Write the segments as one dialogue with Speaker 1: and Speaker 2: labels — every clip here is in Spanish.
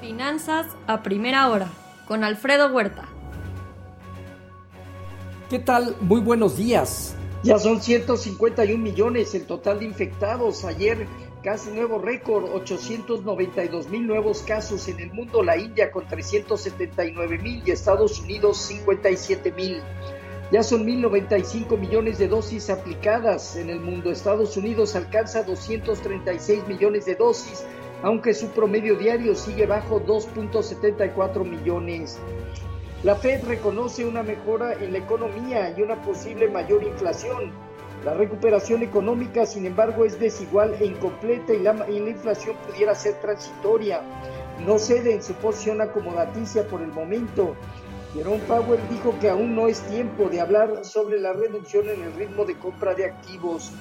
Speaker 1: Finanzas a primera hora con Alfredo Huerta.
Speaker 2: ¿Qué tal? Muy buenos días.
Speaker 3: Ya son 151 millones el total de infectados. Ayer casi nuevo récord, 892 mil nuevos casos en el mundo. La India con 379 mil y Estados Unidos 57 mil. Ya son 1.095 millones de dosis aplicadas en el mundo. Estados Unidos alcanza 236 millones de dosis, aunque su promedio diario sigue bajo 2.74 millones. La Fed reconoce una mejora en la economía y una posible mayor inflación. La recuperación económica, sin embargo, es desigual e incompleta y la, inflación pudiera ser transitoria. No cede en su posición acomodaticia por el momento. Jerome Powell dijo que aún no es tiempo de hablar sobre la reducción en el ritmo de compra de activos.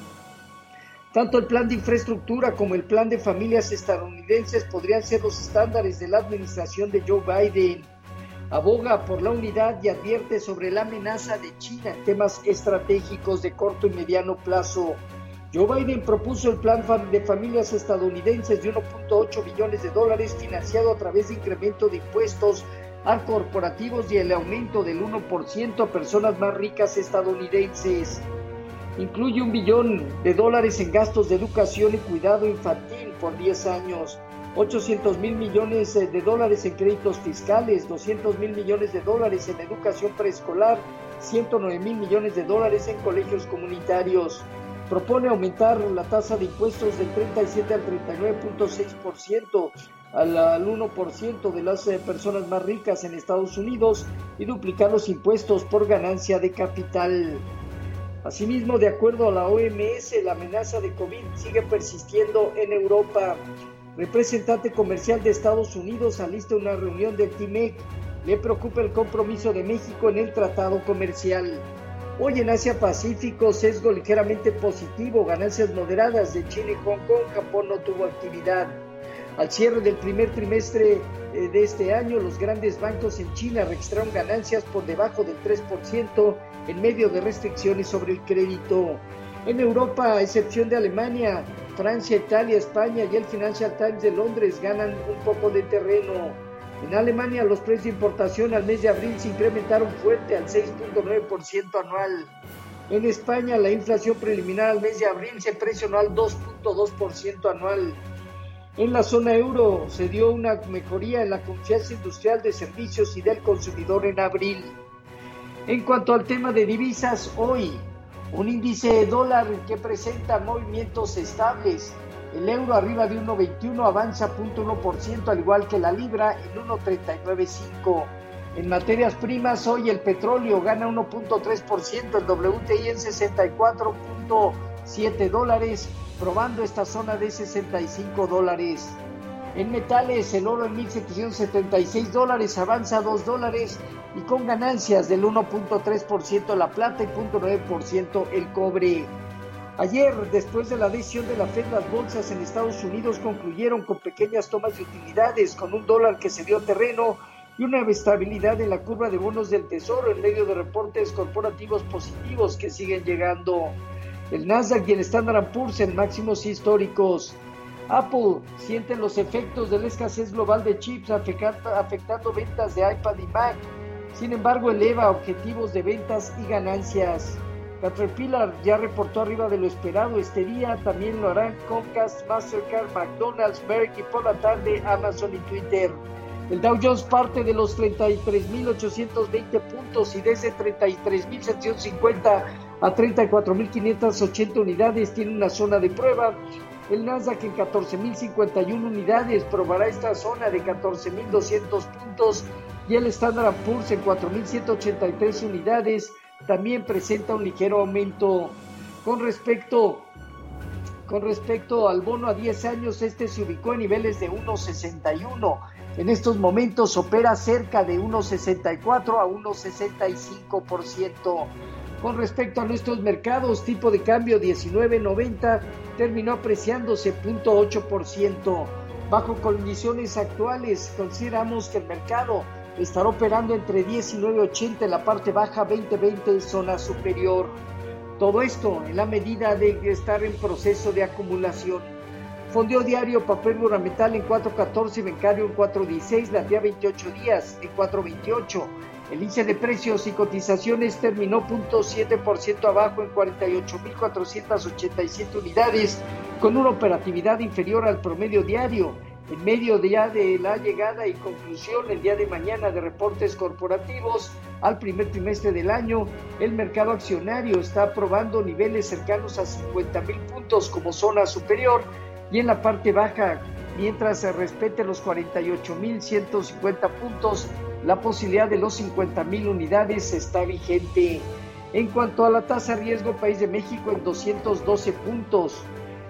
Speaker 3: Tanto el plan de infraestructura como el plan de familias estadounidenses podrían ser los estándares de la administración de Joe Biden. Aboga por la unidad y advierte sobre la amenaza de China en temas estratégicos de corto y mediano plazo. Joe Biden propuso el plan de familias estadounidenses de 1.8 billones de dólares financiado a través de incremento de impuestos a corporativos y el aumento del 1% a personas más ricas estadounidenses. Incluye un billón de dólares en gastos de educación y cuidado infantil por 10 años, 800 mil millones de dólares en créditos fiscales, 200 mil millones de dólares en educación preescolar, 109 mil millones de dólares en colegios comunitarios. Propone aumentar la tasa de impuestos del 37 al 39.6% al, al 1% de las eh, personas más ricas en Estados Unidos y duplicar los impuestos por ganancia de capital. Asimismo, de acuerdo a la OMS, la amenaza de COVID sigue persistiendo en Europa. Representante comercial de Estados Unidos alista una reunión del TIMEC. Le preocupa el compromiso de México en el tratado comercial. Hoy en Asia Pacífico, sesgo ligeramente positivo, ganancias moderadas de Chile y Hong Kong. Japón no tuvo actividad. Al cierre del primer trimestre eh, de este año, los grandes bancos en China registraron ganancias por debajo del 3% en medio de restricciones sobre el crédito. En Europa, a excepción de Alemania, Francia, Italia, España y el Financial Times de Londres ganan un poco de terreno. En Alemania, los precios de importación al mes de abril se incrementaron fuerte al 6.9% anual. En España, la inflación preliminar al mes de abril se presionó al 2.2% anual. En la zona euro se dio una mejoría en la confianza industrial de servicios y del consumidor en abril. En cuanto al tema de divisas, hoy un índice de dólar que presenta movimientos estables. El euro arriba de 1.21 avanza 0.1%, al igual que la libra en 1.395. En materias primas, hoy el petróleo gana 1.3%, el WTI en 64.7 dólares, probando esta zona de 65 dólares. En metales, el oro en 1.776 dólares avanza 2 dólares y con ganancias del 1.3% la plata y 0.9% el cobre. Ayer, después de la decisión de la Fed, las bolsas en Estados Unidos concluyeron con pequeñas tomas de utilidades, con un dólar que se dio terreno y una estabilidad en la curva de bonos del Tesoro en medio de reportes corporativos positivos que siguen llegando. El Nasdaq y el Standard Poor's en máximos históricos. Apple siente los efectos de la escasez global de chips afectando ventas de iPad y Mac. Sin embargo, eleva objetivos de ventas y ganancias. Caterpillar ya reportó arriba de lo esperado este día, también lo harán Comcast, Mastercard, McDonald's, Merck y por la tarde Amazon y Twitter. El Dow Jones parte de los 33.820 puntos y desde 33.750 a 34.580 unidades tiene una zona de prueba. El Nasdaq en 14.051 unidades probará esta zona de 14.200 puntos y el Standard Poor's en 4.183 unidades también presenta un ligero aumento. Con respecto, con respecto al bono a 10 años, este se ubicó en niveles de 1.61. En estos momentos opera cerca de 1.64 a 1.65%. Con respecto a nuestros mercados, tipo de cambio 19.90 terminó apreciándose 0.8%. Bajo condiciones actuales, consideramos que el mercado estará operando entre 19.80 en la parte baja, 20.20 en zona superior. Todo esto en la medida de estar en proceso de acumulación. Fondeo diario, papel gubernamental en 4.14, bancario en 4.16, la día 28 días en 4.28. El índice de precios y cotizaciones terminó 0.7% abajo en 48.487 unidades, con una operatividad inferior al promedio diario. En medio ya de la llegada y conclusión el día de mañana de reportes corporativos al primer trimestre del año, el mercado accionario está aprobando niveles cercanos a 50 mil puntos como zona superior y en la parte baja, mientras se respete los 48 mil 150 puntos, la posibilidad de los 50 mil unidades está vigente. En cuanto a la tasa de riesgo, País de México en 212 puntos.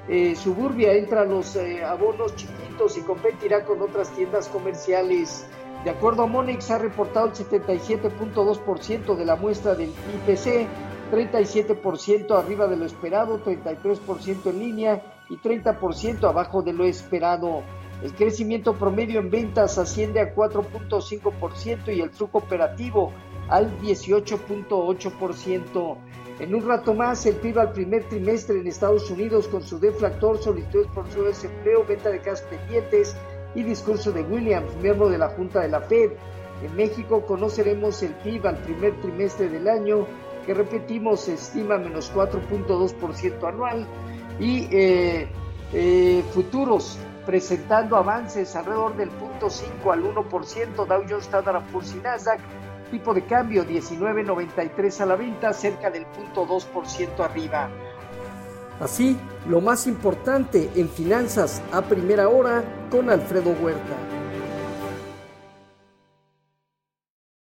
Speaker 3: Eh, Suburbia entra a los eh, abonos chiquitos y competirá con otras tiendas comerciales. De acuerdo a Monex, ha reportado el 77.2% de la muestra del IPC, 37% arriba de lo esperado, 33% en línea y 30% abajo de lo esperado. El crecimiento promedio en ventas asciende a 4.5% y el flujo operativo al 18.8%. En un rato más, el PIB al primer trimestre en Estados Unidos con su deflactor, solicitudes por su desempleo, venta de casas pendientes y discurso de Williams, miembro de la Junta de la Fed. En México conoceremos el PIB al primer trimestre del año, que repetimos se estima menos 4.2% anual, y eh, eh, futuros presentando avances alrededor del 0.5 al 1%, Dow Jones Standard Poor's y Nasdaq, tipo de cambio 19.93 a la venta, cerca del 0.2% arriba.
Speaker 2: Así, lo más importante en finanzas a primera hora con Alfredo Huerta.